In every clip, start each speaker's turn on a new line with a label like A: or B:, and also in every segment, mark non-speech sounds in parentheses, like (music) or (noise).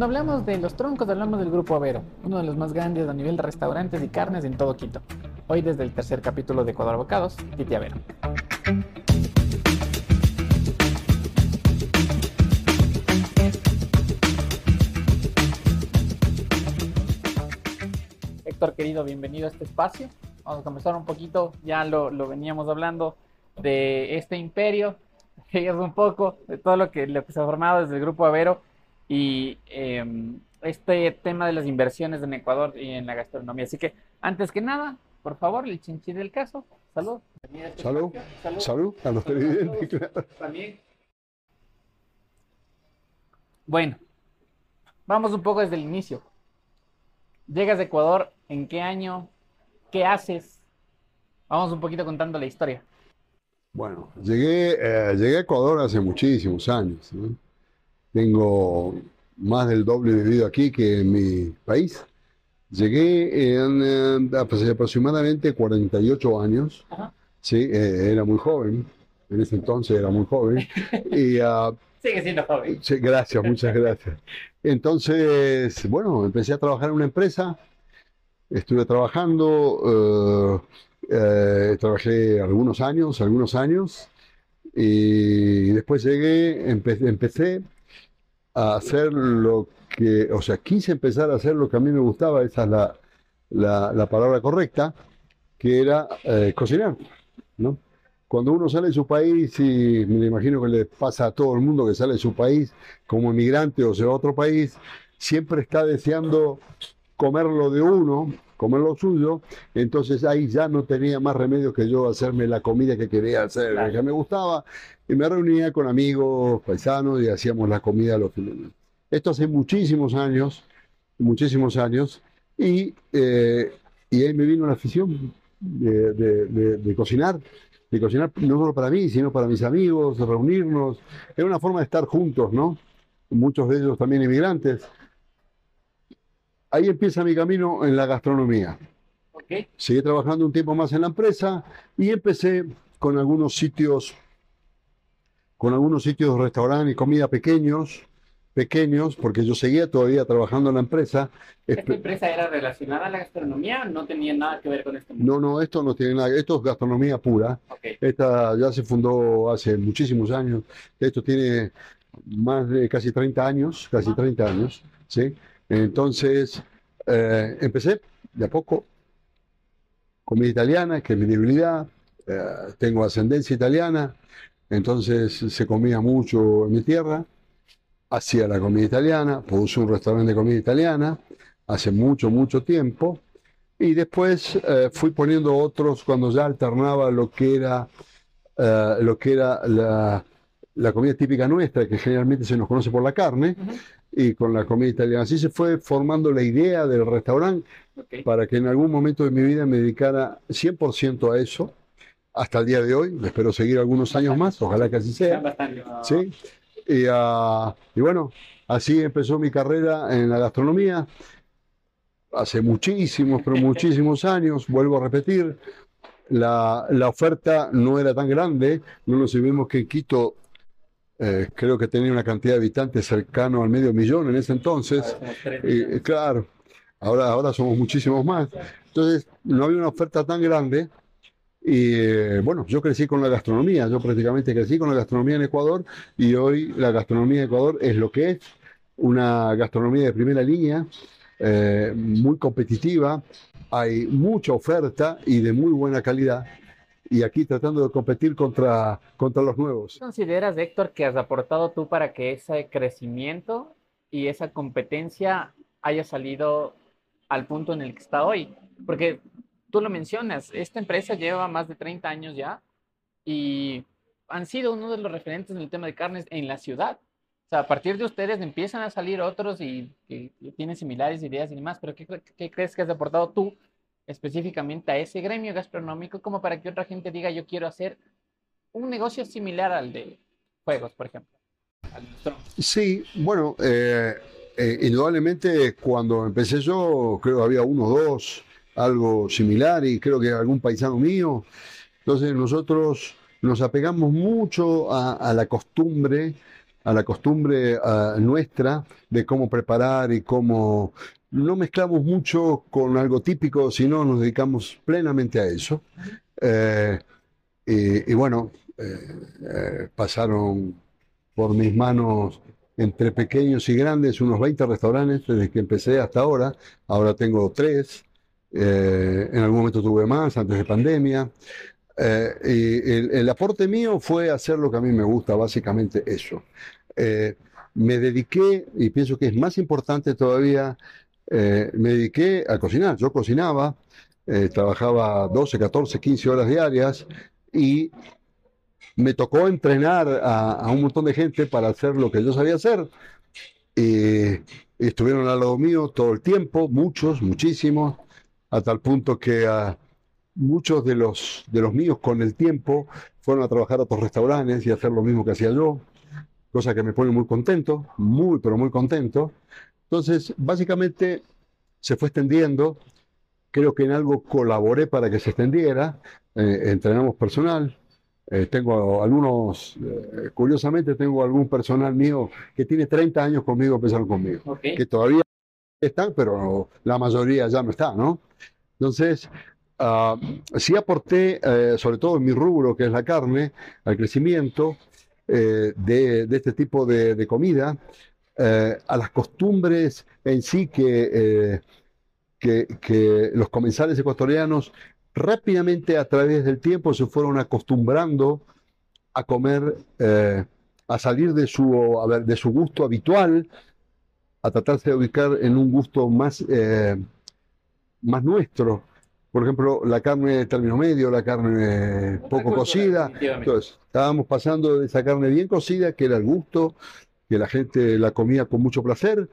A: Cuando hablamos de los troncos, hablamos del Grupo Avero, uno de los más grandes a nivel de restaurantes y carnes en todo Quito. Hoy desde el tercer capítulo de Ecuador Bocados, Titi Avero. Héctor querido, bienvenido a este espacio. Vamos a comenzar un poquito, ya lo, lo veníamos hablando, de este imperio, (laughs) es un poco de todo lo que, lo que se ha formado desde el Grupo Avero y eh, este tema de las inversiones en Ecuador y en la gastronomía. Así que, antes que nada, por favor, el chinchín del caso. Salud.
B: Este salud. Salud. Salud a los televidentes, También.
A: Bueno, vamos un poco desde el inicio. Llegas a Ecuador, ¿en qué año? ¿Qué haces? Vamos un poquito contando la historia.
B: Bueno, llegué, eh, llegué a Ecuador hace muchísimos años. ¿no? Tengo más del doble de vida aquí que en mi país. Llegué en eh, aproximadamente 48 años. Sí, eh, era muy joven. En ese entonces era muy joven.
A: y, uh, (laughs) Sigue siendo joven.
B: Sí, gracias, muchas gracias. Entonces, bueno, empecé a trabajar en una empresa. Estuve trabajando, uh, trabajé algunos años, algunos años. Y después llegué, empecé, empecé a hacer lo que, o sea, quise empezar a hacer lo que a mí me gustaba, esa es la, la, palabra correcta, que era eh, cocinar, ¿no? Cuando uno sale de su país, y me imagino que le pasa a todo el mundo que sale de su país como inmigrante o sea a otro país, siempre está deseando comer lo de uno, comer lo suyo, entonces ahí ya no tenía más remedio que yo hacerme la comida que quería hacer, que me gustaba, y me reunía con amigos, paisanos y hacíamos la comida los fines. Esto hace muchísimos años, muchísimos años, y, eh, y ahí me vino la afición de, de, cocinar, de cocinar no solo para mí, sino para mis amigos, de reunirnos. Era una forma de estar juntos, ¿no? Muchos de ellos también inmigrantes. Ahí empieza mi camino en la gastronomía. Okay. Seguí trabajando un tiempo más en la empresa y empecé con algunos sitios con algunos sitios de restaurante y comida pequeños, pequeños, porque yo seguía todavía trabajando en la empresa.
A: ¿Esta empresa era relacionada a la gastronomía o no tenía nada que ver con esto?
B: No, no, esto no tiene nada, esto es gastronomía pura. Esta ya se fundó hace muchísimos años, esto tiene más de casi 30 años, casi 30 años, ¿sí? Entonces, eh, empecé de a poco, comida italiana, que es mi debilidad, eh, tengo ascendencia italiana, entonces se comía mucho en mi tierra, hacía la comida italiana, puse un restaurante de comida italiana hace mucho, mucho tiempo. Y después eh, fui poniendo otros cuando ya alternaba lo que era, lo que era la, comida típica nuestra, que generalmente se nos conoce por la carne, y con la comida italiana. Así se fue formando la idea del restaurante para que en algún momento de mi vida me dedicara 100% a eso hasta el día de hoy. Espero seguir algunos años más, ojalá que así sea. ¿Sí? Ah, y, bueno, así empezó mi carrera en la gastronomía. Hace muchísimos, pero muchísimos años, vuelvo a repetir, la, oferta no era tan grande. No nos vimos que en Quito eh, creo que tenía una cantidad de habitantes cercano al medio millón en ese entonces. Y, claro, ahora, ahora somos muchísimos más. Entonces, no había una oferta tan grande y eh, bueno, yo crecí con la gastronomía, yo prácticamente crecí con la gastronomía en Ecuador y hoy la gastronomía de Ecuador es lo que es, una gastronomía de primera línea, eh, muy competitiva, hay mucha oferta y de muy buena calidad. Y aquí tratando de competir contra, contra los nuevos.
A: ¿Consideras, Héctor, que has aportado tú para que ese crecimiento y esa competencia haya salido al punto en el que está hoy? Porque tú lo mencionas, esta empresa lleva más de 30 años ya y han sido uno de los referentes en el tema de carnes en la ciudad. O sea, a partir de ustedes empiezan a salir otros y que tienen similares ideas y demás, pero ¿qué, crees que has aportado tú específicamente a ese gremio gastronómico como para que otra gente diga yo quiero hacer un negocio similar al de juegos, por ejemplo?
B: Sí, bueno, eh, eh, indudablemente cuando empecé yo creo había uno o dos algo similar y creo que algún paisano mío. Entonces nosotros nos apegamos mucho a, la costumbre a la costumbre nuestra de cómo preparar y cómo no mezclamos mucho con algo típico, sino nos dedicamos plenamente a eso. Eh, y, bueno, eh, eh, pasaron por mis manos entre pequeños y grandes unos 20 restaurantes desde que empecé hasta ahora. Ahora tengo tres. en algún momento tuve más antes de pandemia. y el, aporte mío fue hacer lo que a mí me gusta, básicamente eso. me dediqué, y pienso que es más importante todavía, me dediqué a cocinar. Yo cocinaba, eh, trabajaba 12, 14, 15 horas diarias y me tocó entrenar a, un montón de gente para hacer lo que yo sabía hacer. Y, estuvieron al lado mío todo el tiempo, muchos, muchísimos, a tal punto que ah, muchos de los, de los míos con el tiempo fueron a trabajar a otros restaurantes y hacer lo mismo que hacía yo, cosa que me pone muy contento, muy, pero muy contento. Entonces, básicamente se fue extendiendo. Creo que en algo colaboré para que se extendiera, eh, entrenamos personal, eh, tengo algunos, eh, curiosamente tengo algún personal mío que tiene 30 años conmigo, empezaron conmigo, que todavía están, pero la mayoría ya no está, ¿no? Entonces, uh, sí aporté, sobre todo en mi rubro, que es la carne, al crecimiento de, de, este tipo de, de comida, a las costumbres en sí que que, los comensales ecuatorianos rápidamente a través del tiempo se fueron acostumbrando a comer, eh, a salir de su, de su gusto habitual, a tratarse de ubicar en un gusto más, eh, más nuestro. Por ejemplo, la carne de término medio, la carne poco cocida. Entonces, estábamos pasando de esa carne bien cocida, que era el gusto, que la gente la comía con mucho placer.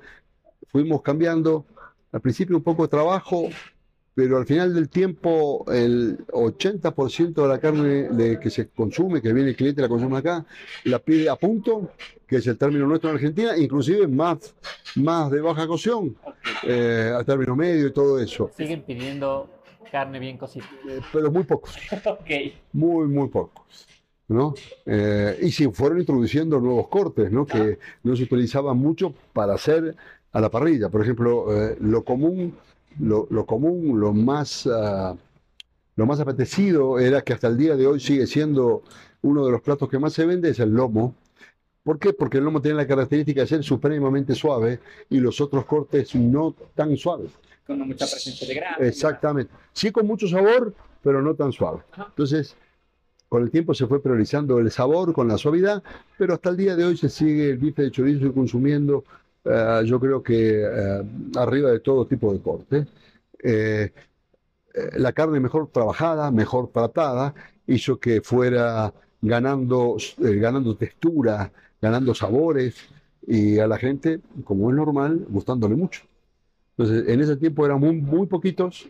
B: Fuimos cambiando al principio un poco de trabajo, pero al final del tiempo el 80% de la carne que se consume, que viene el cliente la consume acá, la pide a punto, que es el término nuestro en Argentina, inclusive más, más de baja cocción, eh, a término medio y todo eso.
A: Siguen pidiendo carne bien cocida.
B: Eh, pero muy pocos. (laughs)
A: okay.
B: Muy, muy pocos. ¿No? Eh, y se fueron introduciendo nuevos cortes, ¿no? Que no se utilizaban mucho para hacer a la parrilla. Por ejemplo, eh, lo común, lo, común, lo más, ah, lo más apetecido era que hasta el día de hoy sigue siendo uno de los platos que más se vende, es el lomo. ¿Por qué? Porque el lomo tiene la característica de ser supremamente suave y los otros cortes no tan suaves.
A: Con mucha presencia de grasa.
B: Exactamente. Sí con mucho sabor, pero no tan suave. Entonces, con el tiempo se fue priorizando el sabor con la suavidad, pero hasta el día de hoy se sigue el bife de chorizo consumiendo eh, yo creo que eh, arriba de todo tipo de corte. Eh, la carne mejor trabajada, mejor tratada, hizo que fuera ganando, ganando textura, ganando sabores y a la gente, como es normal, gustándole mucho. Entonces, en ese tiempo eran muy, muy poquitos.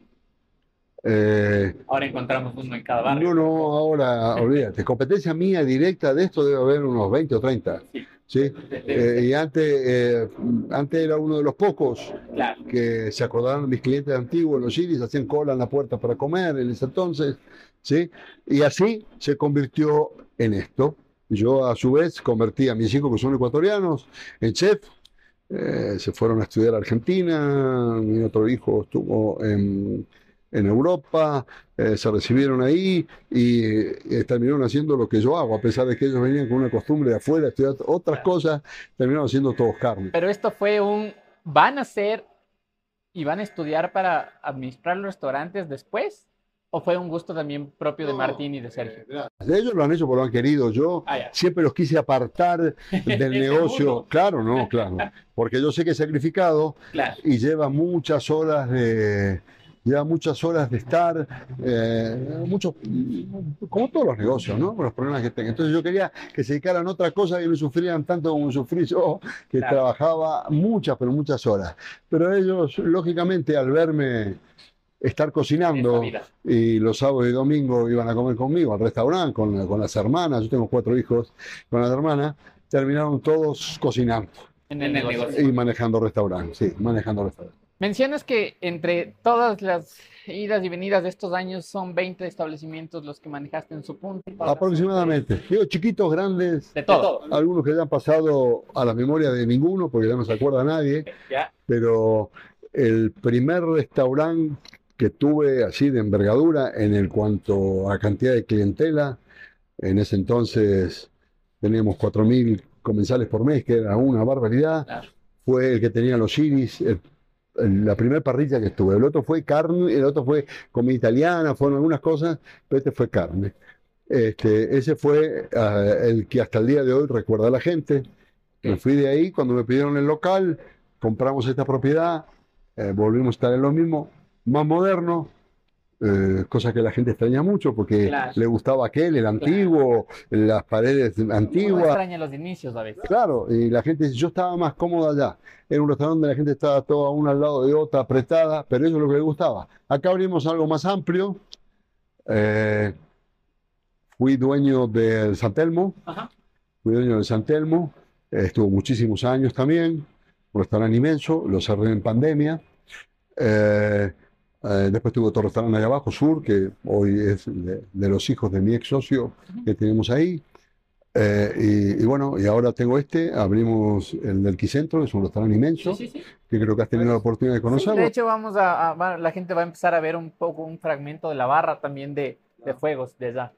A: Ahora encontramos uno en cada barrio.
B: No, no, ahora, (laughs) olvídate. Competencia mía directa de esto debe haber unos 20 o 30. Sí. ¿sí? Eh, y antes, eh, antes era uno de los pocos que se acordaban mis clientes antiguos, los iris, hacían cola en la puerta para comer en ese entonces, ¿sí? Y así se convirtió en esto. Yo a su vez convertí a mis hijos que son ecuatorianos en chef. Eh, se fueron a estudiar a Argentina, mi otro hijo estuvo en en Europa, eh, se recibieron ahí y eh, terminaron haciendo lo que yo hago, a pesar de que ellos venían con una costumbre de afuera, estudiar otras cosas, terminaron haciendo todos carne.
A: Pero esto fue un, ¿van a ser y van a estudiar para administrar los restaurantes después? ¿O fue un gusto también propio de Martín y de Sergio?
B: Eh, ellos lo han hecho porque lo han querido. Yo ah, siempre los quise apartar (laughs) del negocio. Claro, no, claro. Porque yo sé que he sacrificado y lleva muchas horas de, lleva muchas horas de estar, eh, mucho, como todos los negocios, ¿no? Con los problemas que tengan. Entonces yo quería que se dedicaran a otra cosa y no sufrieran tanto como sufrí yo, que trabajaba muchas, pero muchas horas. Pero ellos, lógicamente, al verme estar cocinando y los sábados y domingos iban a comer conmigo al restaurante con, con las hermanas, yo tengo cuatro hijos con las hermanas, terminaron todos cocinando.
A: En el negocio.
B: Y manejando restaurantes, sí, manejando restaurantes.
A: Mencionas que entre todas las idas y venidas de estos años son 20 establecimientos los que manejaste en su punto.
B: Aproximadamente. Digo, chiquitos, grandes.
A: De todo.
B: Algunos que ya han pasado a la memoria de ninguno, porque ya no se acuerda nadie. (laughs) Pero el primer restaurante que tuve así de envergadura en el cuanto a cantidad de clientela, en ese entonces teníamos 4.000 comensales por mes, que era una barbaridad. Fue el que tenía los iris, la primera parrilla que estuve. El otro fue carne, el otro fue comida italiana, fueron algunas cosas, pero este fue carne. Este, ese fue ah, el que hasta el día de hoy recuerda a la gente. Me fui de ahí, cuando me pidieron el local, compramos esta propiedad, eh, volvimos a estar en lo mismo, más moderno, eh, cosa que la gente extraña mucho porque le gustaba aquel, el antiguo, las paredes antiguas.
A: extraña los inicios a veces.
B: Claro, y la gente yo estaba más cómodo allá. Era un restaurante donde la gente estaba toda una al lado de otra, apretada, pero eso es lo que le gustaba. Acá abrimos algo más amplio. Eh, fui dueño del San Telmo. Fui dueño del San Telmo. estuvo muchísimos años también. Un restaurante inmenso. Lo cerré en pandemia. Eh, eh, después tuve otro restaurante allá abajo, Sur, que hoy es de, los hijos de mi ex socio que tenemos ahí. Eh, y, bueno, y ahora tengo este, abrimos el del Quicentro, es un restaurante inmenso, que creo que has tenido la oportunidad de conocerlo.
A: de hecho, vamos a, la gente va a empezar a ver un poco un fragmento de la barra también de, de fuegos de allá.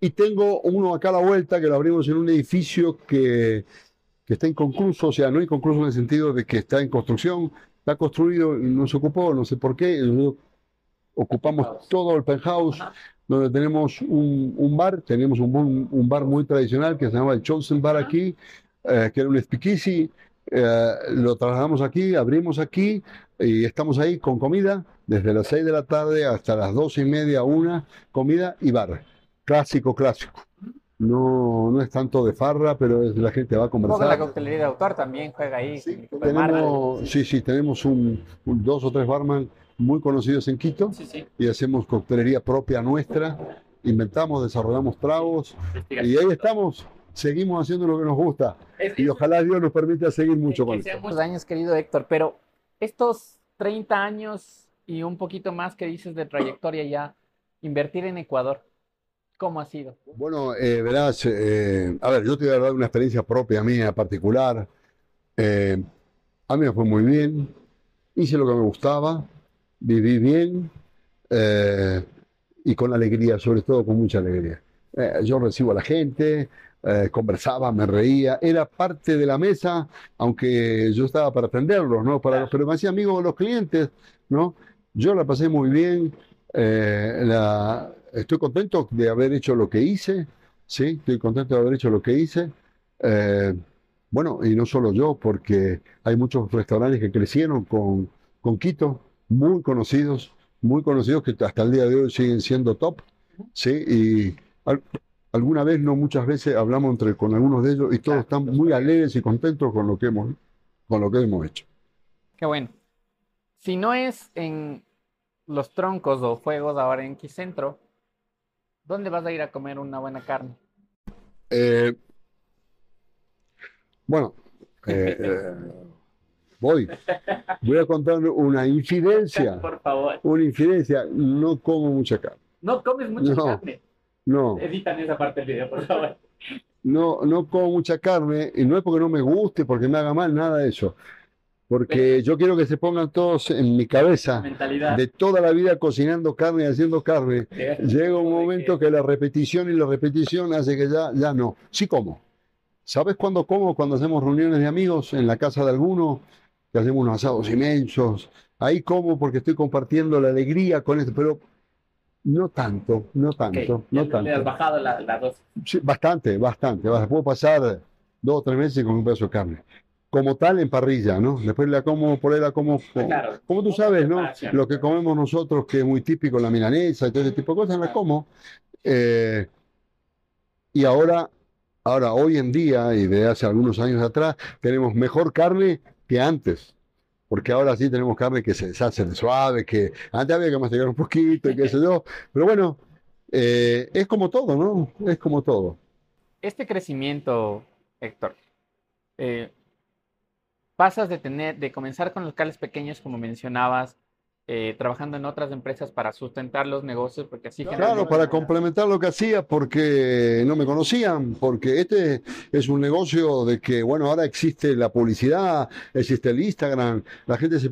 B: Y tengo uno acá a la vuelta que lo abrimos en un edificio que, que está inconcluso, o sea, no inconcluso en el sentido de que está en construcción, Está construido, no se ocupó, no sé por qué. Ocupamos todo el penthouse, donde tenemos un, bar, tenemos un, un, bar muy tradicional que se llama el Chosen Bar aquí, eh, que era un speakeasy. Eh, lo trasladamos aquí, abrimos aquí y estamos ahí con comida desde las 6 de la tarde hasta las 12 y media, una, comida y bar. Clásico, clásico. No, no es tanto de farra, pero es, la gente va a conversar.
A: la coctelería de autor también juega ahí.
B: Sí, tenemos, sí, sí, tenemos un, dos o tres barman muy conocidos en Quito y hacemos coctelería propia nuestra. Inventamos, desarrollamos tragos y ahí estamos. Seguimos haciendo lo que nos gusta y ojalá Dios nos permita seguir mucho con
A: eso. Muchos años, querido Héctor, pero estos 30 años y un poquito más que dices de trayectoria ya, invertir en Ecuador, ¿Cómo ha sido?
B: Bueno, eh, verás, eh, a ver, yo te voy a dar una experiencia propia mía, particular. Eh, a mí me fue muy bien, hice lo que me gustaba, viví bien y con alegría, sobre todo con mucha alegría. yo recibo a la gente, conversaba, me reía, era parte de la mesa, aunque yo estaba para atenderlos, ¿no? Para, pero me hacía amigo de los clientes, ¿no? Yo la pasé muy bien. la, estoy contento de haber hecho lo que hice, sí, estoy contento de haber hecho lo que hice. Eh, bueno, y no solo yo, porque hay muchos restaurantes que crecieron con, con Quito, muy conocidos, muy conocidos que hasta el día de hoy siguen siendo top, sí, y alguna vez, no muchas veces, hablamos entre, con algunos de ellos y todos están muy alegres y contentos con lo que hemos, con lo que hemos hecho.
A: Qué bueno. Si no es en los troncos o fuegos ahora en Quicentro, ¿Dónde vas a ir a comer una buena carne?
B: Eh, bueno, (laughs) eh, eh, voy. Voy a contar una infidencia. (laughs)
A: Por favor.
B: Una infidencia. No como mucha carne.
A: ¿No comes mucha carne?
B: No.
A: Editan esa parte del video, por favor.
B: No, no como mucha carne, y no es porque no me guste, porque me haga mal, nada de eso porque yo quiero que se pongan todos en mi cabeza de toda la vida cocinando carne y haciendo carne. Llega un momento que la repetición y la repetición hace que ya, ya no. Sí como. ¿Sabes cuándo como? Cuando hacemos reuniones de amigos en la casa de alguno, que hacemos unos asados inmensos. Ahí como porque estoy compartiendo la alegría con esto, pero no tanto, no tanto, no tanto.
A: has bajado la, dosis?
B: Sí, bastante, bastante. Puedo pasar dos o tres meses con un pedazo de carne como tal en parrilla, ¿no? Después la como, por ahí la como, como, tú sabes, ¿no? Lo que comemos nosotros, que es muy típico, la milanesa y todo ese tipo de cosas, la como. Eh, y ahora, ahora, hoy en día, y de hace algunos años atrás, tenemos mejor carne que antes. Porque ahora sí tenemos carne que se deshace de suave, que antes había que masticar un poquito y qué sé yo. Pero bueno, eh, es como todo, ¿no? Es como todo.
A: Este crecimiento, Héctor, eh, pasas de tener, de comenzar con locales pequeños, como mencionabas, eh, trabajando en otras empresas para sustentar los negocios, porque así
B: Claro, para complementar lo que hacía, porque no me conocían, porque este es un negocio de que, bueno, ahora existe la publicidad, existe el Instagram, la gente se,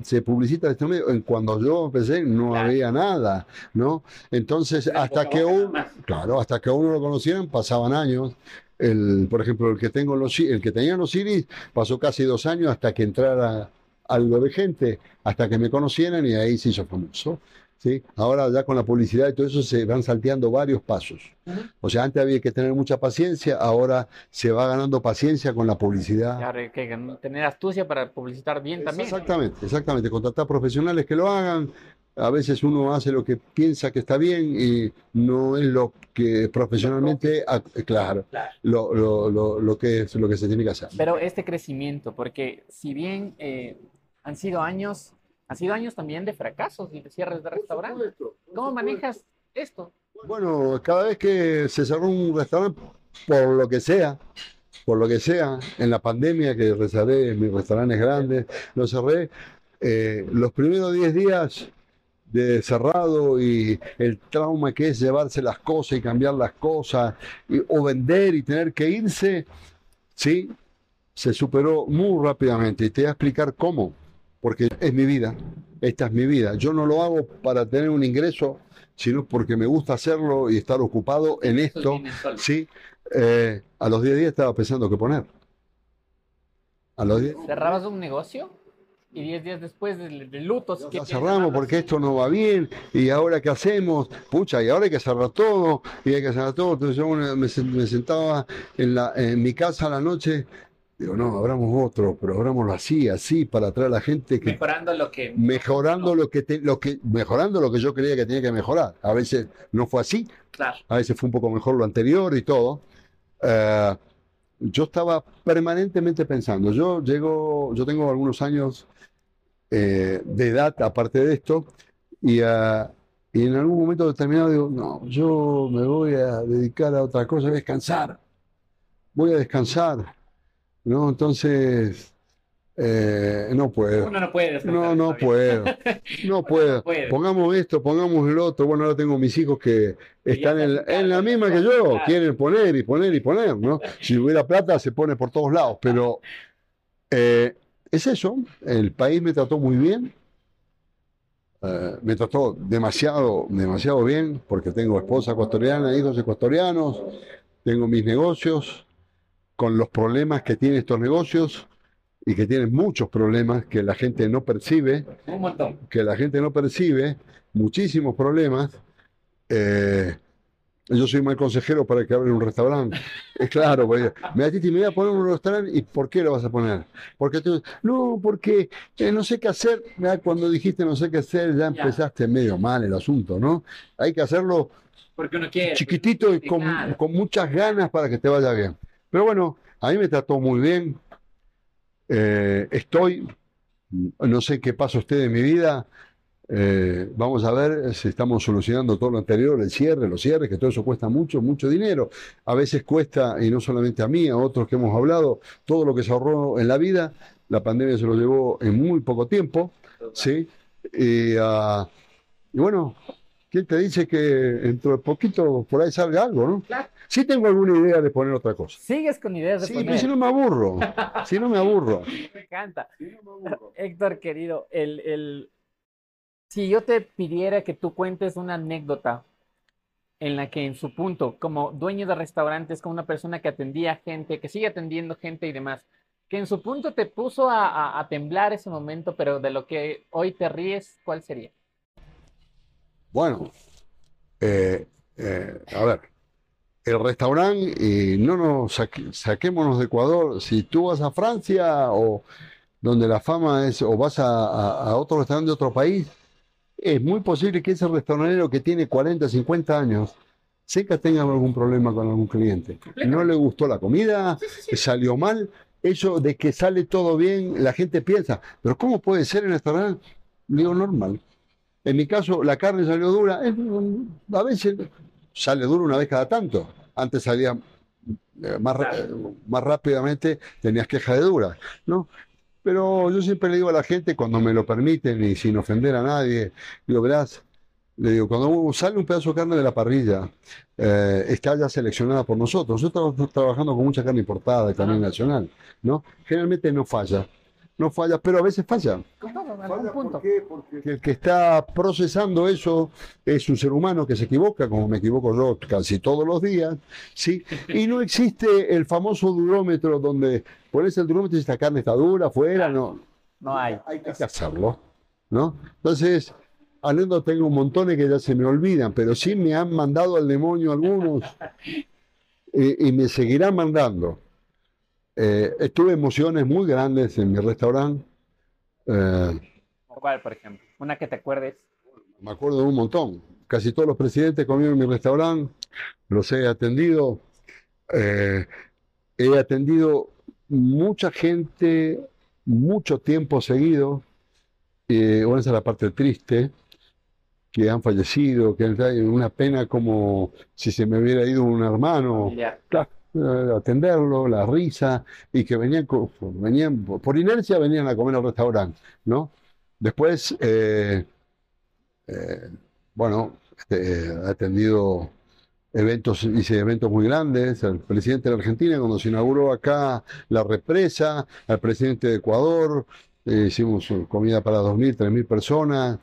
B: se publicita en este medio. En cuando yo empecé no había nada, ¿no? Entonces, hasta que uno, claro, hasta que uno lo conocieran, pasaban años. El, por ejemplo, el que tengo los, el que tenía los Iris pasó casi dos años hasta que entrara algo de gente hasta que me conocieran y ahí se hizo famoso. ¿sí? Ahora ya con la publicidad y todo eso se van salteando varios pasos. O sea, antes había que tener mucha paciencia, ahora se va ganando paciencia con la publicidad.
A: Claro, hay que tener astucia para publicitar bien también.
B: Exactamente, exactamente. Contratar profesionales que lo hagan. A veces uno hace lo que piensa que está bien y no es lo que profesionalmente, claro, Lo, lo, lo, que es lo que se tiene que hacer.
A: Pero este crecimiento, porque si bien eh, han sido años, han sido años también de fracasos y de cierres de restaurantes. ¿Cómo manejas esto?
B: Bueno, cada vez que se cerró un restaurante, por lo que sea, por lo que sea, en la pandemia que cerré mis restaurantes grandes, lo cerré, eh, los primeros 10 días de cerrado y el trauma que es llevarse las cosas y cambiar las cosas o vender y tener que irse, sí, se superó muy rápidamente. Y te voy a explicar cómo porque es mi vida, esta es mi vida. Yo no lo hago para tener un ingreso, sino porque me gusta hacerlo y estar ocupado en esto. Sí, eh, a los 10 días estaba pensando qué poner.
A: A los ¿Cerrabas un negocio? Y 10 días después del, luto.
B: cerramos porque esto no va bien. Y ahora qué hacemos? Pucha, y ahora hay que cerrar todo. Y hay que cerrar todo. Entonces yo me, sentaba en, la, en mi casa a la noche Digo, no, abramos otro, pero abramoslo así, así, para atraer a la gente que...
A: Mejorando lo que...
B: Mejorando lo que, lo que, mejorando lo que yo creía que tenía que mejorar. A veces no fue así,
A: claro.
B: a veces fue un poco mejor lo anterior y todo. Eh, yo estaba permanentemente pensando, yo llego, yo tengo algunos años eh, de edad aparte de esto, y, uh, y en algún momento determinado digo, no, yo me voy a dedicar a otra cosa, a descansar, voy a descansar ¿no? Entonces, eh, no puedo.
A: Uno no puede.
B: No, no puedo. No (laughs) puedo. Pongamos esto, pongamos el otro. Bueno, ahora tengo mis hijos que están en, la misma que yo. Quieren poner y poner y poner, ¿no? (laughs) Si hubiera plata, se pone por todos lados. Pero eh, es eso. El país me trató muy bien. Eh, me trató demasiado, demasiado bien, porque tengo esposa ecuatoriana, hijos ecuatorianos, tengo mis negocios con los problemas que tienen estos negocios y que tienen muchos problemas que la gente no percibe,
A: un montón.
B: que la gente no percibe, muchísimos problemas. Eh, yo soy mal consejero para que abren un restaurante. Es claro, me me voy a poner un restaurante y ¿por qué lo vas a poner? Porque tú, no, porque eh, no sé qué hacer. Cuando dijiste no sé qué hacer, ya empezaste medio mal el asunto, ¿no? Hay que hacerlo
A: porque uno quiere.
B: chiquitito y con, con muchas ganas para que te vaya bien. Pero bueno, a mí me trató muy bien. Eh, estoy, no sé qué pasa usted en mi vida. Eh, vamos a ver si estamos solucionando todo lo anterior, el cierre, los cierres, que todo eso cuesta mucho, mucho dinero. A veces cuesta, y no solamente a mí, a otros que hemos hablado, todo lo que se ahorró en la vida. La pandemia se lo llevó en muy poco tiempo. ¿sí? Y, ah, y bueno, ¿quién te dice que dentro de poquito por ahí salga algo, no?
A: Claro.
B: Sí tengo alguna idea de poner otra cosa.
A: Sigues con ideas de
B: sí,
A: poner.
B: pero si no me aburro. si no me aburro. (laughs)
A: me encanta. Héctor, querido, el, el... si yo te pidiera que tú cuentes una anécdota en la que en su punto, como dueño de restaurantes, como una persona que atendía gente, que sigue atendiendo gente y demás, que en su punto te puso a, temblar ese momento, pero de lo que hoy te ríes, ¿cuál sería?
B: Bueno, eh, eh, a ver, el restaurante y no nos saquémonos de Ecuador. Si tú vas a Francia o donde la fama es, o vas a, otro restaurante de otro país, es muy posible que ese restaurantero que tiene 40, 50 años, seca tenga algún problema con algún cliente. No le gustó la comida, salió mal. Eso de que sale todo bien, la gente piensa, pero ¿cómo puede ser en el restaurante? Digo, normal. En mi caso, la carne salió dura. a veces sale dura una vez cada tanto. Antes salía eh, más, más rápidamente, tenías queja de dura, ¿no? Pero yo siempre le digo a la gente, cuando me lo permiten y sin ofender a nadie, digo, verás, le digo, cuando sale un pedazo de carne de la parrilla, eh, está ya seleccionada por nosotros. Nosotros estamos trabajando con mucha carne importada y también nacional, ¿no? Generalmente no falla no falla, pero a veces falla.
A: falla
B: ¿Por qué? Porque el que está procesando eso es un ser humano que se equivoca, como me equivoco yo casi todos los días, ¿sí? Y no existe el famoso durómetro donde pones el durómetro y esta carne está dura, fuera, no.
A: No hay.
B: Hay que hacerlo, ¿no? Entonces, anécdotas tengo un montón que ya se me olvidan, pero sí me han mandado al demonio algunos (laughs) y me seguirán mandando. Eh, tuve emociones muy grandes en mi restaurante.
A: Eh, ¿Cuál, por ejemplo? Una que te acuerdes.
B: Me acuerdo de un montón. Casi todos los presidentes comieron en mi restaurante, los he atendido. Eh, he atendido mucha gente mucho tiempo seguido. bueno, esa es la parte triste, que han fallecido, que hay una pena como si se me hubiera ido un hermano. Atenderlo, la risa, y que venían, venían por inercia venían a comer al restaurante, ¿no? Después, eh, eh, bueno, este, atendido eventos, hice eventos muy grandes, el presidente de Argentina cuando se inauguró acá la represa, al presidente de Ecuador, hicimos comida para 2.000, 3.000 personas,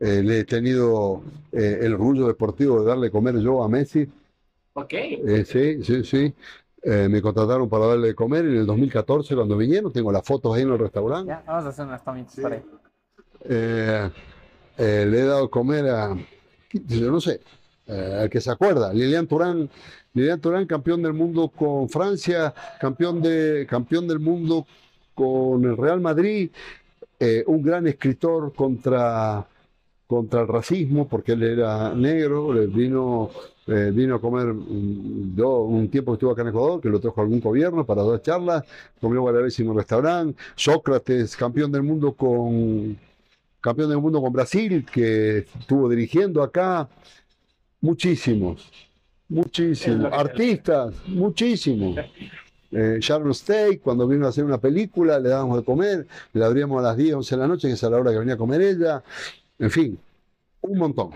B: le he tenido el orgullo deportivo de darle comer yo a Messi,
A: Ok.
B: Eh, sí, sí, sí. Eh, me contrataron para darle de comer en el 2014 cuando vinieron. Tengo las fotos ahí en el restaurante.
A: Ya, vamos a hacer unas tomitas ahí.
B: Eh, le he dado de comer a, yo no sé, al que se acuerda, Lilian Turán. Lilian Turán, campeón del mundo con Francia, campeón, de, campeón del mundo con el Real Madrid, un gran escritor contra, contra el racismo, porque él era negro, le vino eh, vino a comer yo un tiempo que estuvo acá en Ecuador, que lo trajo algún gobierno para dos charlas, comió varias veces en un restaurante, Sócrates, campeón del mundo con campeón del mundo con Brasil, que estuvo dirigiendo acá, muchísimos, muchísimos, artistas, muchísimos. Eh, Sharon Steak, cuando vino a hacer una película, le dábamos de comer, le abríamos a las 10, 11 de la noche, que es a la hora que venía a comer ella, en fin, un montón,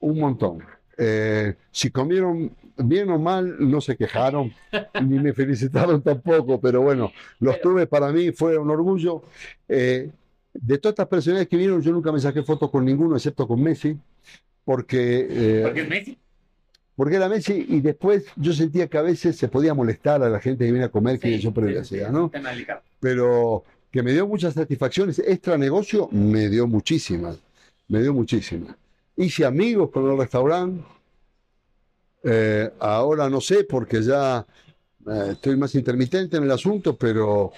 B: un montón. Eh, si comieron bien o mal, no se quejaron, (laughs) ni me felicitaron tampoco, pero bueno, los tuve para mí, fue un orgullo. Eh, de todas estas personas que vinieron, yo nunca me saqué fotos con ninguno, excepto con Messi, porque...
A: Eh, ¿Porque es Messi?
B: Porque era Messi y después yo sentía que a veces se podía molestar a la gente que viene a comer, que yo previa ¿no? Pero que me dio muchas satisfacciones, extra negocio me dio muchísimas, me dio muchísimas hice amigos con el restaurante. Eh, ahora no sé, porque ya eh, estoy más intermitente en el asunto, pero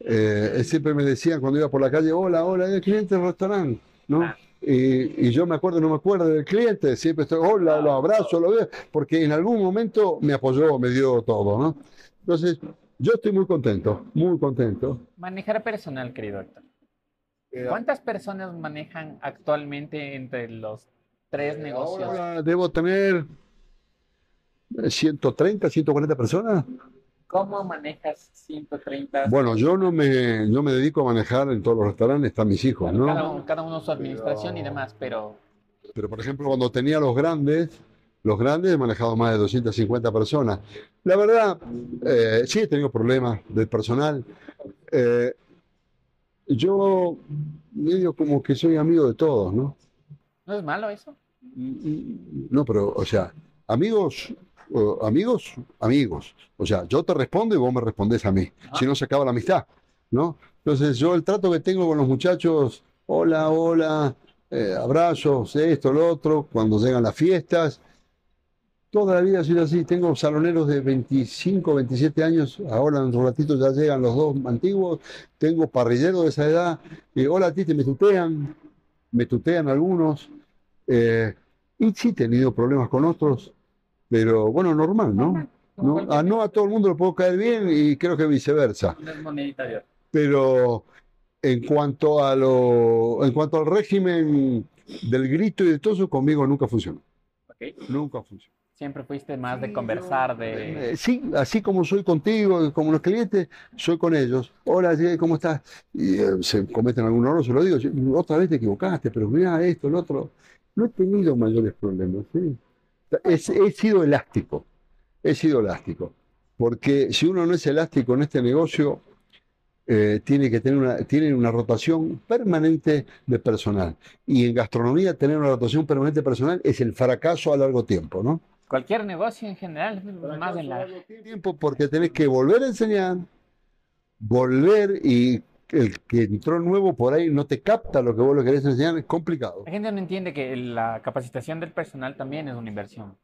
B: eh, siempre me decían cuando iba por la calle, hola, hola, el cliente del restaurante, ¿no? Ah. Y, yo me acuerdo, no me acuerdo del cliente, siempre estoy, hola, lo abrazo, lo veo, porque en algún momento me apoyó, me dio todo, ¿no? Entonces, yo estoy muy contento, muy contento.
A: Manejar personal, querido Héctor. ¿Cuántas personas manejan actualmente entre los tres negocios. Ahora
B: debo tener 130, 140 personas.
A: ¿Cómo manejas 130?
B: Bueno, yo no me, no me dedico a manejar en todos los restaurantes, están mis hijos, ¿no?
A: Cada uno, su administración y demás, pero...
B: Pero, por ejemplo, cuando tenía los grandes, los grandes he manejado más de 250 personas. La verdad, eh, sí he tenido problemas del personal. Eh, yo medio como que soy amigo de todos, ¿no?
A: ¿No es malo eso?
B: No, pero, o sea, amigos, amigos, amigos. O sea, yo te respondo y vos me respondés a mí. Ah. Si no, se acaba la amistad, ¿no? Entonces, yo el trato que tengo con los muchachos, hola, hola, eh, abrazos, esto, lo otro, cuando llegan las fiestas. Toda la vida ha sido así. Tengo saloneros de 25, 27 años. Ahora en un ratito ya llegan los dos antiguos. Tengo parrilleros de esa edad. Y hola, a ti te me tutean. Me tutean algunos. Eh, y sí he tenido problemas con otros, pero bueno, normal, ¿no? ¿No? A, no a todo el mundo le puedo caer bien y creo que viceversa. Pero en cuanto a lo, en cuanto al régimen del grito y de todo eso, conmigo nunca funcionó. Nunca funcionó.
A: Siempre fuiste más de conversar, de...
B: Eh, sí, así como soy contigo, como los clientes, soy con ellos. Hola, ¿cómo estás? Y eh, se cometen algún error, se lo digo. Otra vez te equivocaste, pero mira esto, el otro. No he tenido mayores problemas. he sido elástico, he sido elástico. Porque si uno no es elástico en este negocio, eh, tiene que tener una, tiene una rotación permanente de personal. Y en gastronomía tener una rotación permanente personal es el fracaso a largo tiempo, ¿no?
A: Cualquier negocio en general, más en la...
B: tiempo porque tenés que volver a enseñar, volver y el que entró nuevo por ahí no te capta lo que vos le querés enseñar, es complicado.
A: La gente no entiende que la capacitación del personal también es una inversión.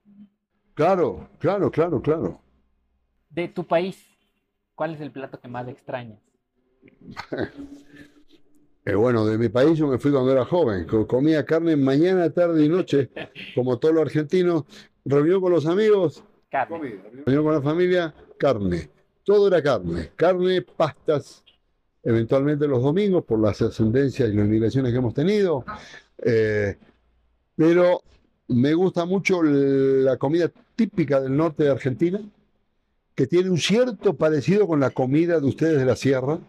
B: Claro, claro, claro, claro.
A: De tu país, ¿cuál es el plato que más extrañas? (laughs)
B: Eh, bueno, de mi país yo me fui cuando era joven. Comía carne mañana, tarde y noche, como todos los argentinos. Reunión con los amigos,
A: carne.
B: Reunión con la familia, carne. Todo era carne. Carne, pastas, eventualmente los domingos por las ascendencias y las migraciones que hemos tenido. Eh, pero me gusta mucho la comida típica del norte de Argentina, que tiene un cierto parecido con la comida de ustedes de la sierra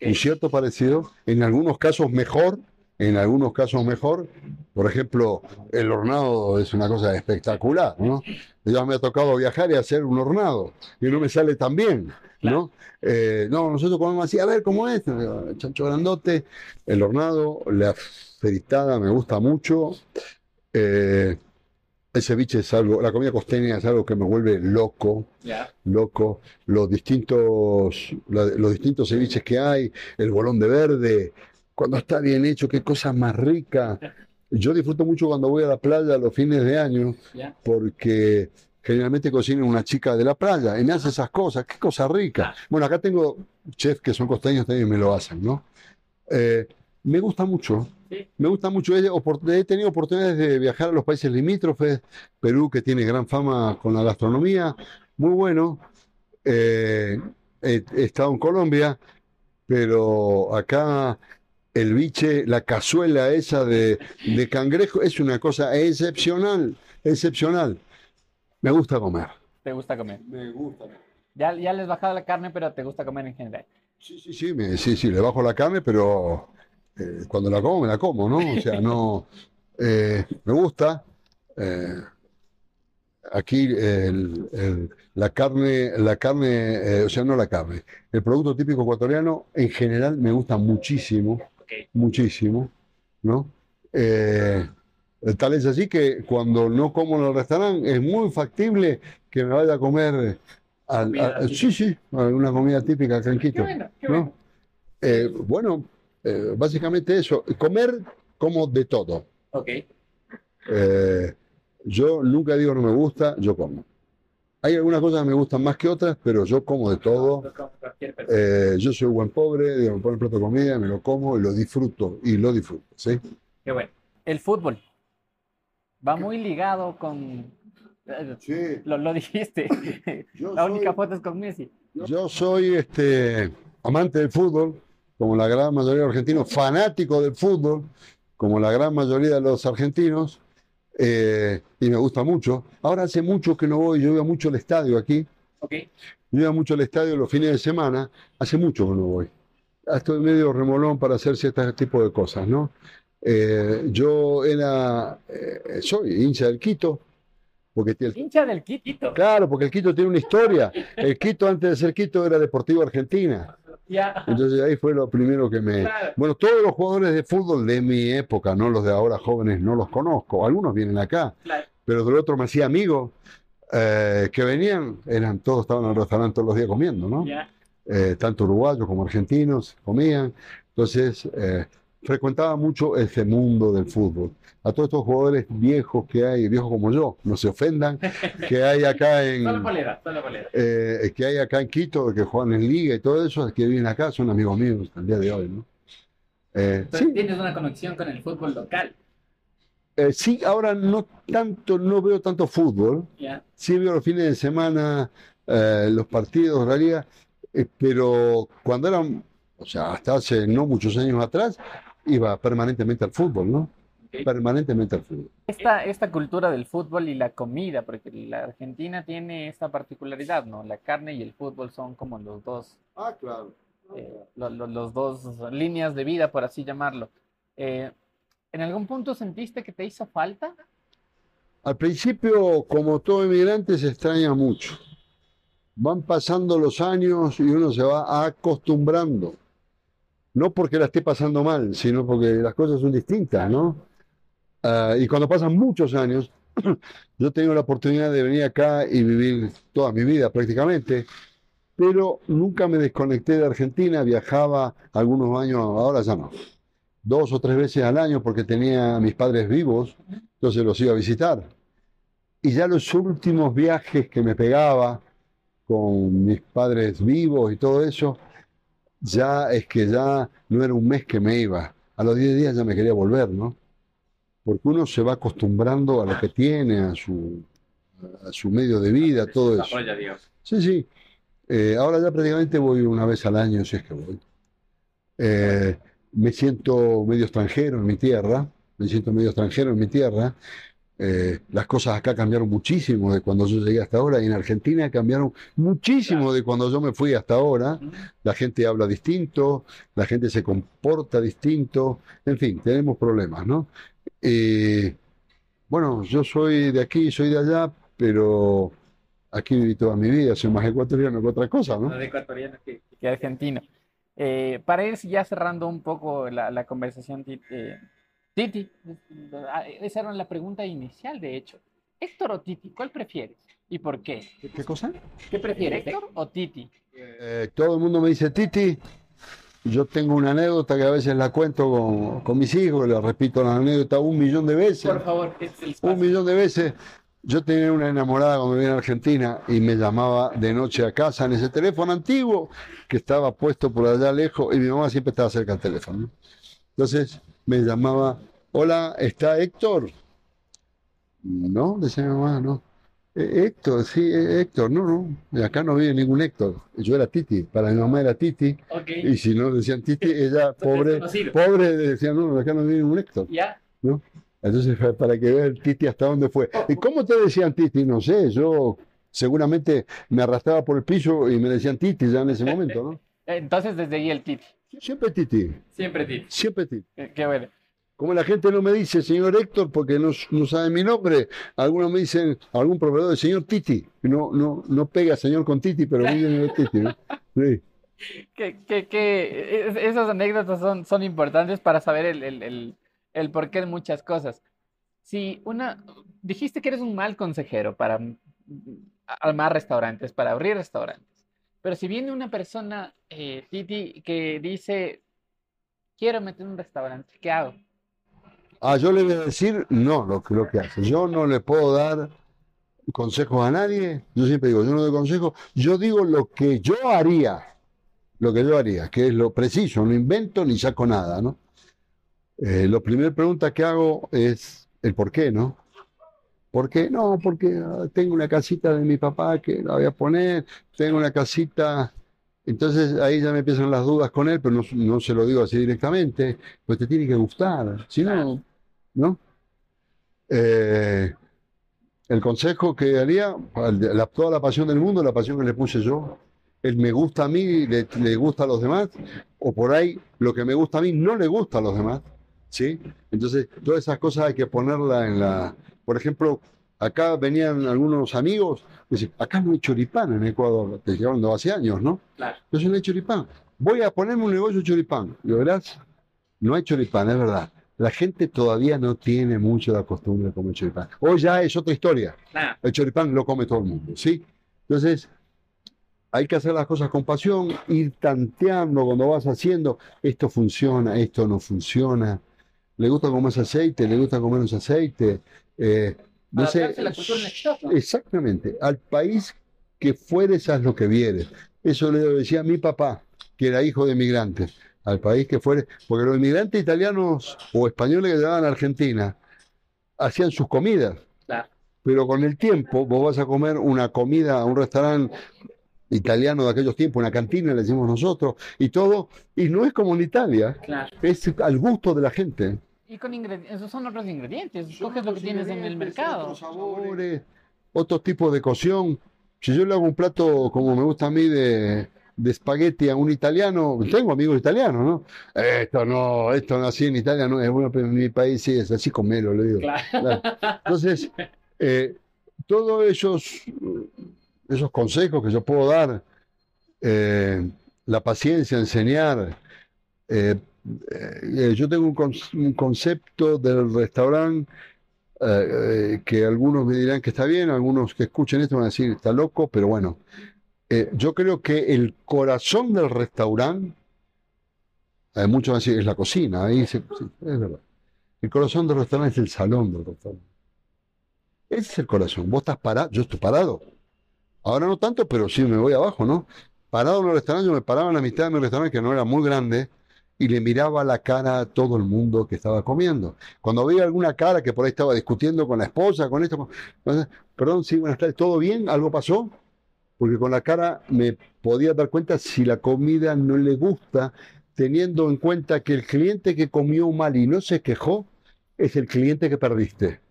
B: un cierto parecido, en algunos casos mejor, en algunos casos mejor. Por ejemplo, el hornado es una cosa espectacular, ¿no? Ya me ha tocado viajar y hacer un hornado y no me sale tan bien, ¿no? Eh, no, nosotros comemos así, a ver cómo es, chancho grandote, el hornado, la fritada me gusta mucho. Eh, el ceviche es algo, la comida costeña es algo que me vuelve loco, loco. Los distintos, los distintos ceviches que hay, el bolón de verde, cuando está bien hecho, qué cosa más rica. Yo disfruto mucho cuando voy a la playa los fines de año, porque generalmente cocina una chica de la playa y me hace esas cosas, qué cosa rica. Bueno, acá tengo chefs que son costeños también me lo hacen, ¿no? Eh, me gusta mucho. Me gusta mucho. He, tenido oportunidades de viajar a los países limítrofes, Perú, que tiene gran fama con la gastronomía, muy bueno. Eh, he, estado en Colombia, pero acá el biche, la cazuela esa de, cangrejo, es una cosa excepcional, excepcional. Me gusta comer.
A: ¿Te gusta comer?
B: Me gusta.
A: Ya, ya les bajado la carne, pero te gusta comer en general.
B: Sí, sí, sí, sí, sí, le bajo la carne, pero eh, cuando la como, me la como, ¿no? O sea, no. (laughs) Eh, me gusta. Eh, aquí la carne, la carne, o sea, no la carne. El producto típico ecuatoriano en general me gusta muchísimo, muchísimo, ¿no? tal es así que cuando no como en el restaurante es muy factible que me vaya a comer sí, sí, una comida típica acá ¿no? bueno, eh, básicamente eso, comer como de todo.
A: Ok.
B: Eh, yo nunca digo no me gusta, yo como. Hay algunas cosas que me gustan más que otras, pero yo como de todo. Eh, yo soy buen pobre, digo, me ponen plato de comida, me lo como y lo disfruto, y lo disfruto, ¿sí?
A: Qué bueno. El fútbol va muy ligado con...
B: Sí.
A: Lo, dijiste. (laughs) La única foto es con Messi.
B: Yo soy este, amante del fútbol, como la gran mayoría de los argentinos, fanático del fútbol, como la gran mayoría de los argentinos, eh, y me gusta mucho. Ahora hace mucho que no voy, yo iba mucho al estadio aquí.
A: Okay.
B: Yo iba mucho al estadio los fines de semana, hace mucho que no voy. Estoy medio remolón para hacer ciertos tipos de cosas, ¿no? Eh, yo era, eh, soy hincha del Quito,
A: porque el, hincha del Quito.
B: Claro, porque el Quito tiene una historia. El Quito antes de ser Quito era Deportivo Argentina. Entonces ahí fue lo primero que me... Bueno, todos los jugadores de fútbol de mi época, no los de ahora jóvenes, no los conozco. Algunos vienen acá, pero del otro me hacía amigos eh, que venían, eran todos estaban en el restaurante todos los días comiendo, ¿no? Eh, tanto uruguayos como argentinos comían. Entonces, eh, frecuentaba mucho ese mundo del fútbol. A todos estos jugadores viejos que hay, viejos como yo, no se ofendan, (laughs) que hay acá en. Eh, que hay acá en Quito, que juegan en Liga y todo eso, que vienen acá, son amigos míos al día de hoy, ¿no?
A: Eh, sí. tienes una conexión con el fútbol local.
B: Eh, sí, ahora no tanto, no veo tanto fútbol. Sí veo los fines de semana, los partidos, en realidad, pero cuando eran, o sea, hasta hace no muchos años atrás, iba permanentemente al fútbol, ¿no? permanentemente al fútbol.
A: Esta, esta cultura del fútbol y la comida, porque la Argentina tiene esta particularidad, ¿no? La carne y el fútbol son como los dos.
B: Ah, claro.
A: Eh, los dos líneas de vida, por así llamarlo. Eh, ¿En algún punto sentiste que te hizo falta?
B: Al principio, como todo inmigrante, se extraña mucho. Van pasando los años y uno se va acostumbrando. No porque la esté pasando mal, sino porque las cosas son distintas, ¿no? Ah, y cuando pasan muchos años, (clears throat) yo tengo la oportunidad de venir acá y vivir toda mi vida prácticamente, pero nunca me desconecté de Argentina, viajaba algunos años, ahora ya no, dos o tres veces al año porque tenía a mis padres vivos, entonces los iba a visitar. Y ya los últimos viajes que me pegaba con mis padres vivos y todo eso, ya es que ya no era un mes que me iba, a los 10 días ya me quería volver, ¿no? Porque uno se va acostumbrando a lo que tiene, a su, a su medio de vida, todo eso. Sí, sí. Eh, ahora ya prácticamente voy una vez al año, si es que voy. Eh, me siento medio extranjero en mi tierra, me siento medio extranjero en mi tierra. Eh, las cosas acá cambiaron muchísimo de cuando yo llegué hasta ahora y en Argentina cambiaron muchísimo de cuando yo me fui hasta ahora. La gente habla distinto, la gente se comporta distinto, en fin, tenemos problemas, ¿no? bueno, yo soy de aquí, soy de allá, pero aquí viví toda mi vida, soy más ecuatoriano que otra cosa, ¿no?
A: Más ecuatoriano que, argentino. Eh, para ir ya cerrando un poco la, conversación, eh, Titi, esa era la pregunta inicial, de hecho. ¿Héctor o Titi? ¿Cuál prefieres? ¿Y por qué?
B: ¿Qué cosa?
A: ¿Qué prefieres, Héctor o Titi?
B: Eh, todo el mundo me dice Titi. Yo tengo una anécdota que a veces la cuento con, mis hijos, le repito la anécdota un millón de veces.
A: Por favor,
B: un millón de veces. Yo tenía una enamorada cuando vine a Argentina y me llamaba de noche a casa en ese teléfono antiguo que estaba puesto por allá lejos y mi mamá siempre estaba cerca del teléfono. Entonces me llamaba, hola, ¿está Héctor? No, decía mi mamá, no. Eh, Héctor, sí, eh, Héctor, no, no, acá no vive ningún Héctor. Yo era Titi, para mi mamá era Titi. Y si no decían Titi, ella, (laughs) pobre, pobre, decía, no, acá no vive ningún Héctor.
A: ¿Ya?
B: ¿No? Entonces, para que vea el Titi hasta dónde fue. ¿Y cómo te decían Titi? No sé, yo seguramente me arrastraba por el piso y me decían Titi ya en ese momento, ¿no? (laughs)
A: Entonces, desde ahí el Titi.
B: Siempre Titi.
A: Siempre Titi.
B: Siempre Titi.
A: Qué, bueno.
B: Como la gente no me dice señor Héctor porque no, no sabe mi nombre, algunos me dicen, algún proveedor de señor Titi. No, no, no pega señor con Titi, pero muy bien Titi, ¿no? Sí.
A: Que, que, que, esas anécdotas son, son importantes para saber el, el el porqué de muchas cosas. Si una, dijiste que eres un mal consejero para armar restaurantes, para abrir restaurantes, pero si viene una persona, eh, Titi, que dice, quiero meter un restaurante, ¿qué hago?
B: Ah, yo le voy a decir no lo, lo que hace. Yo no le puedo dar consejos a nadie. Yo siempre digo, yo no doy consejos. Yo digo lo que yo haría. Lo que yo haría, que es lo preciso. No invento ni saco nada, ¿no? Eh, la primera pregunta que hago es el por qué, ¿no? ¿Por qué? No, porque ah, tengo una casita de mi papá que la voy a poner, tengo una casita. Entonces ahí ya me empiezan las dudas con él, pero no, se lo digo así directamente, pues te tiene que gustar, si no, ¿no? Eh, el consejo que haría, la, toda la pasión del mundo, la pasión que le puse yo, el me gusta a mí, le, le gusta a los demás, o por ahí lo que me gusta a mí no le gusta a los demás. ¿sí? Entonces, todas esas cosas hay que ponerla en la... Por ejemplo, acá venían algunos amigos, dicen, acá no hay choripán en Ecuador, te llevaron hace años, ¿no?
A: Claro.
B: Entonces no hay choripán. Voy a ponerme un negocio de choripán. ¿Lo verás? No hay choripán, es verdad. La gente todavía no tiene mucho la costumbre de comer choripán. Hoy ya es otra historia. El choripán lo come todo el mundo, ¿sí? Entonces, hay que hacer las cosas con pasión, ir tanteando cuando vas haciendo, esto funciona, esto no funciona le gusta comer aceite, le gusta comer aceite. Eh, no sé, exactamente, al país que fueres, haz lo que vieres. Eso le decía mi papá, que era hijo de inmigrantes, al país que fuere, porque los inmigrantes italianos o españoles que llegaban a Argentina hacían sus comidas. Pero con el tiempo vos vas a comer una comida a un restaurante italiano de aquellos tiempos, una cantina, le decimos nosotros, y todo, y no es como en Italia, es al gusto de la gente.
A: Y con ingredientes, esos son otros ingredientes, escoges lo que tienes en el mercado.
B: Otros sabores, otro tipo de cocción. Si yo le hago un plato como me gusta a mí de, de espagueti a un italiano, tengo amigos italianos, ¿no? Esto no, esto no así en Italia, no es bueno, pero en mi país sí es así, comelo, le digo. Entonces, eh, todos esos, esos consejos que yo puedo dar, eh, la paciencia, enseñar, eh, yo tengo un, concepto del restaurante que algunos me dirán que está bien, algunos que escuchen esto van a decir está loco, pero bueno, eh, yo creo que el corazón del restaurante, muchos van a decir, es la cocina, ahí es verdad. El corazón del restaurante es el salón del restaurante. Ese es el corazón. Vos estás parado, yo estoy parado. Ahora no tanto, pero sí me voy abajo, ¿no? Parado en el restaurante, yo me paraba en la mitad de mi restaurante, que no era muy grande, y le miraba la cara a todo el mundo que estaba comiendo. Cuando veía alguna cara que por ahí estaba discutiendo con la esposa, con esto, perdón, sí, buenas tardes, ¿todo bien? ¿Algo pasó? porque con la cara me podía dar cuenta si la comida no le gusta, teniendo en cuenta que el cliente que comió mal y no se quejó es el cliente que perdiste.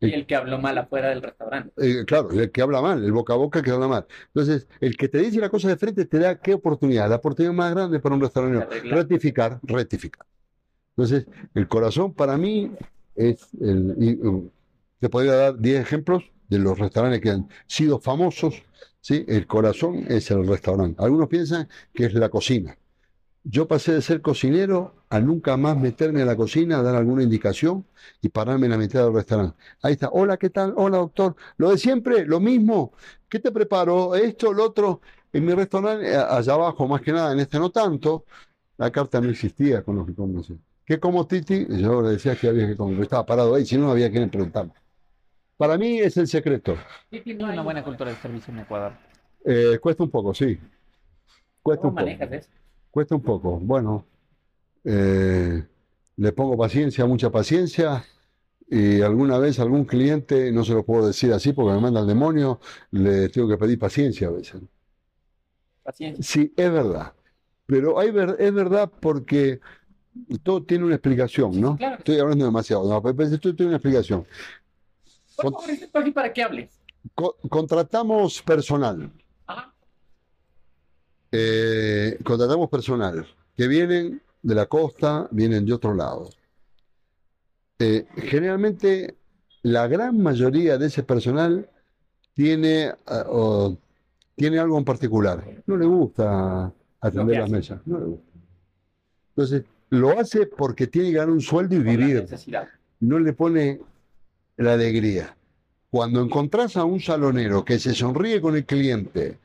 A: Y el que habló mal afuera del restaurante.
B: Eh, claro, el que habla mal, el boca a boca que habla mal. Entonces, el que te dice la cosa de frente te da qué oportunidad, la oportunidad más grande para un restaurante. Rectificar, rectificar. Entonces, el corazón para mí es el. te podría dar 10 ejemplos de los restaurantes que han sido famosos ¿sí? El corazón es el restaurante. Algunos piensan que es la cocina. Yo pasé de ser cocinero a nunca más meterme en la cocina, a dar alguna indicación y pararme en la mitad del restaurante. Ahí está. Hola, ¿qué tal? Hola, doctor. Lo de siempre, lo mismo. ¿Qué te preparo? Esto, lo otro. En mi restaurante, eh, allá abajo, más que nada, en este no tanto, la carta no existía con los que. ¿Qué como Titi? Yo le decía que había que comer. Estaba parado ahí, si no, no había quien preguntarme. Para mí es el secreto.
A: ¿Qué tiene una buena cultura de servicio en Ecuador?
B: Eh, cuesta un poco, sí.
A: Cuesta ¿Cómo un manejas poco. eso?
B: Cuesta un poco. Bueno, eh, le pongo paciencia, mucha paciencia. Y alguna vez algún cliente, no se lo puedo decir así porque me manda el demonio, le tengo que pedir paciencia a veces.
A: Paciencia.
B: Sí, es verdad. Pero hay es verdad porque todo tiene una explicación, ¿no? Estoy hablando demasiado, no, pero esto tiene una explicación
A: para que hables.
B: contratamos personal. Eh, contratamos personal que vienen de la costa, vienen de otro lado. Eh, generalmente, la gran mayoría de ese personal tiene, ah, tiene algo en particular. No le gusta atender las mesas. Entonces, lo hace porque tiene que ganar un sueldo y vivir. No le pone la alegría. Cuando encontrás a un salonero que se sonríe con el cliente,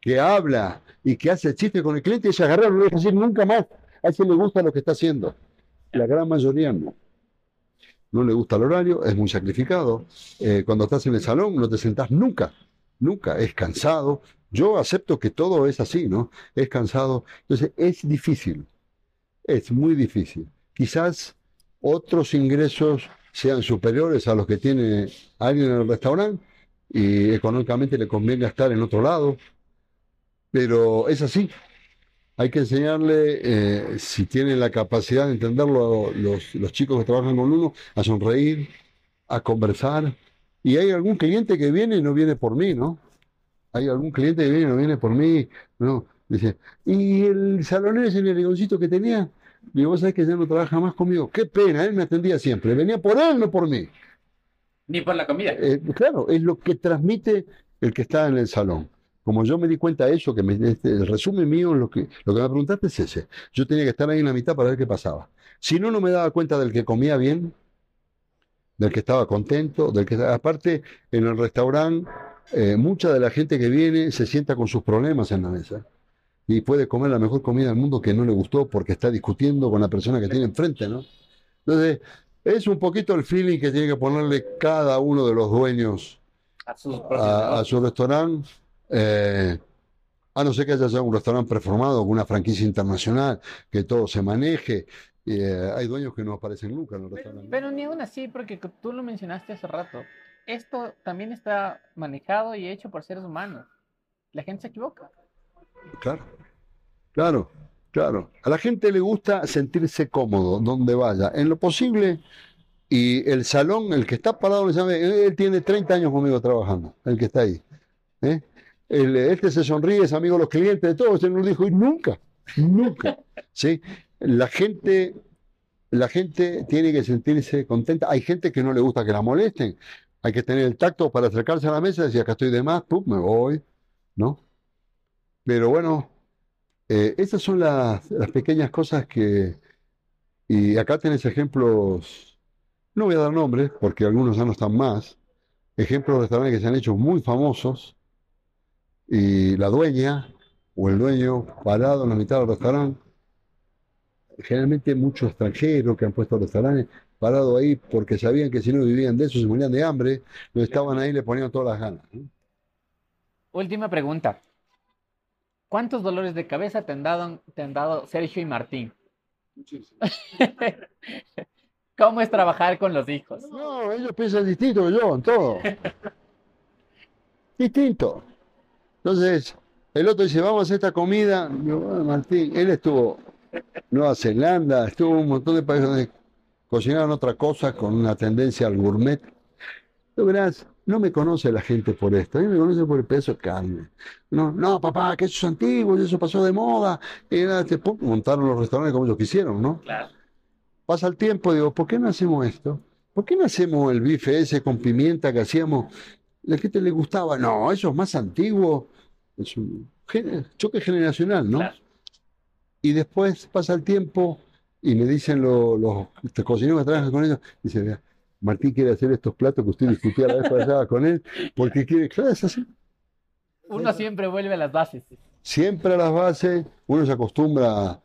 B: que habla y que hace chiste con el cliente, ese agarrar no lo deja decir nunca más. A ese le gusta lo que está haciendo. La gran mayoría no. No le gusta el horario, es muy sacrificado. Eh, cuando estás en el salón no te sentás nunca, nunca. Es cansado. Yo acepto que todo es así, ¿no? Es cansado. Entonces es difícil. Es muy difícil. Quizás otros ingresos sean superiores a los que tiene alguien en el restaurante y económicamente le conviene estar en otro lado. Pero es así. Hay que enseñarle, eh, si tienen la capacidad de entenderlo, los, los chicos que trabajan con uno, a sonreír, a conversar. Y hay algún cliente que viene y no viene por mí, ¿no? Hay algún cliente que viene y no viene por mí, ¿no? Dice, ¿y el salonero ese negoncito que tenía? Digo, vos sabés que ya no trabaja más conmigo. Qué pena, él me atendía siempre. Venía por él, no por mí.
A: Ni por la comida.
B: Eh, claro, es lo que transmite el que está en el salón. Como yo me di cuenta de eso, que este, el resumen mío, lo que, lo que me preguntaste es ese. Yo tenía que estar ahí en la mitad para ver qué pasaba. Si no, no me daba cuenta del que comía bien, del que estaba contento, del que aparte en el restaurante, eh, mucha de la gente que viene se sienta con sus problemas en la mesa y puede comer la mejor comida del mundo que no le gustó porque está discutiendo con la persona que tiene enfrente, ¿no? Entonces, es un poquito el feeling que tiene que ponerle cada uno de los dueños a, su restaurante. Eh, a no ser que haya un restaurante preformado con una franquicia internacional, que todo se maneje. Eh, hay dueños que no aparecen nunca en el restaurante.
A: Pero, ni aún así, porque tú lo mencionaste hace rato, esto también está manejado y hecho por seres humanos. La gente se equivoca.
B: Claro, claro. Claro, a la gente le gusta sentirse cómodo donde vaya, en lo posible. Y el salón, el que está parado, él tiene 30 años conmigo trabajando, el que está ahí. ¿eh? Este se sonríe, es amigo los clientes, de todos, él nos dijo, y nunca, nunca. ¿sí? La gente la gente tiene que sentirse contenta. Hay gente que no le gusta que la molesten. Hay que tener el tacto para acercarse a la mesa y decir, acá estoy de más, pum, me voy, ¿no? Pero bueno, eh, estas son las, pequeñas cosas que... Y acá tenés ejemplos, no voy a dar nombres porque algunos ya no están más, ejemplos de restaurantes que se han hecho muy famosos y la dueña o el dueño parado en la mitad del restaurante generalmente muchos extranjeros que han puesto restaurantes parados ahí porque sabían que si no vivían de eso se morían de hambre, no estaban ahí le ponían todas las ganas.
A: Última pregunta. ¿Cuántos dolores de cabeza te han dado, te han dado Sergio y Martín? Muchísimos. (laughs) ¿Cómo es trabajar con los hijos?
B: No, ellos piensan distinto que yo en todo. (laughs) distinto. Entonces, el otro dice, vamos a hacer esta comida. Yo, Martín, él estuvo Nueva Zelanda, estuvo un montón de países donde cocinaron otra cosa con una tendencia al gourmet. Tú verás, no me conoce la gente por esto, a mí me conoce por el peso de carne. No, no, papá, que eso es antiguo, eso pasó de moda. Y este, montaron los restaurantes como ellos quisieron, ¿no? Claro. Pasa el tiempo, digo, ¿por qué no hacemos esto? ¿Por qué no hacemos el bife ese con pimienta que hacíamos? ¿La gente le gustaba? No, eso es más antiguo. Es un choque generacional, ¿no? Y después pasa el tiempo y me dicen los, los cocineros que trabajan con ellos, dice, Martín quiere hacer estos platos que usted discutía la vez pasada con él, porque quiere, claro, es así.
A: Uno siempre vuelve a las bases.
B: Siempre a las bases, uno se acostumbra,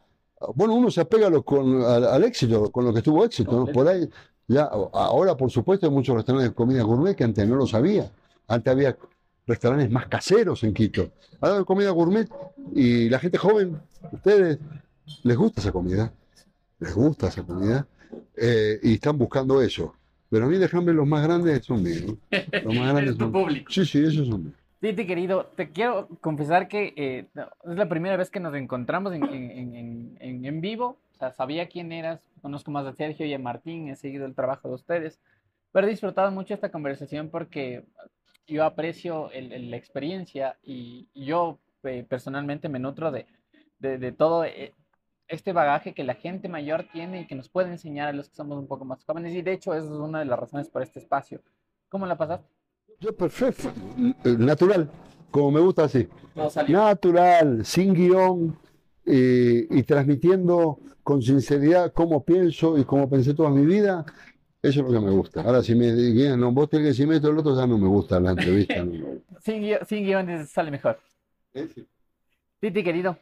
B: bueno, uno se apega con, al, éxito, con lo que tuvo éxito, Por ahí, ya, ahora por supuesto hay muchos restaurantes de comida gourmet que antes no lo sabía. Antes había restaurantes más caseros en Quito. Ahora comida gourmet y la gente joven, ustedes, les gusta esa comida, les gusta esa comida eh, y están buscando eso. Pero a mí déjame los más grandes son míos. Los más grandes (laughs)
A: son... público.
B: Sí, sí, esos son míos.
A: Titi, querido, te quiero confesar que eh, es la primera vez que nos encontramos en, en, en, en, vivo. O sea, sabía quién eras, conozco más a Sergio y a Martín, he seguido el trabajo de ustedes, pero he disfrutado mucho esta conversación porque yo aprecio la experiencia y, yo eh, personalmente me nutro de, de, todo eh, este bagaje que la gente mayor tiene y que nos puede enseñar a los que somos un poco más jóvenes. Y de hecho, esa es una de las razones por este espacio. ¿Cómo la pasaste?
B: Yo perfecto, natural, como me gusta así. Natural, sin guion eh, y transmitiendo con sinceridad cómo pienso y cómo pensé toda mi vida eso es lo que me gusta. Ahora, si me digan, no, vos tenés que decirme esto, el otro ya no me gusta la entrevista. (laughs)
A: sin, guion, sin sale mejor. Titi, querido,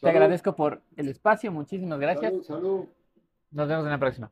A: te agradezco por el espacio. Muchísimas gracias.
B: Salud, salud.
A: Nos vemos en la próxima.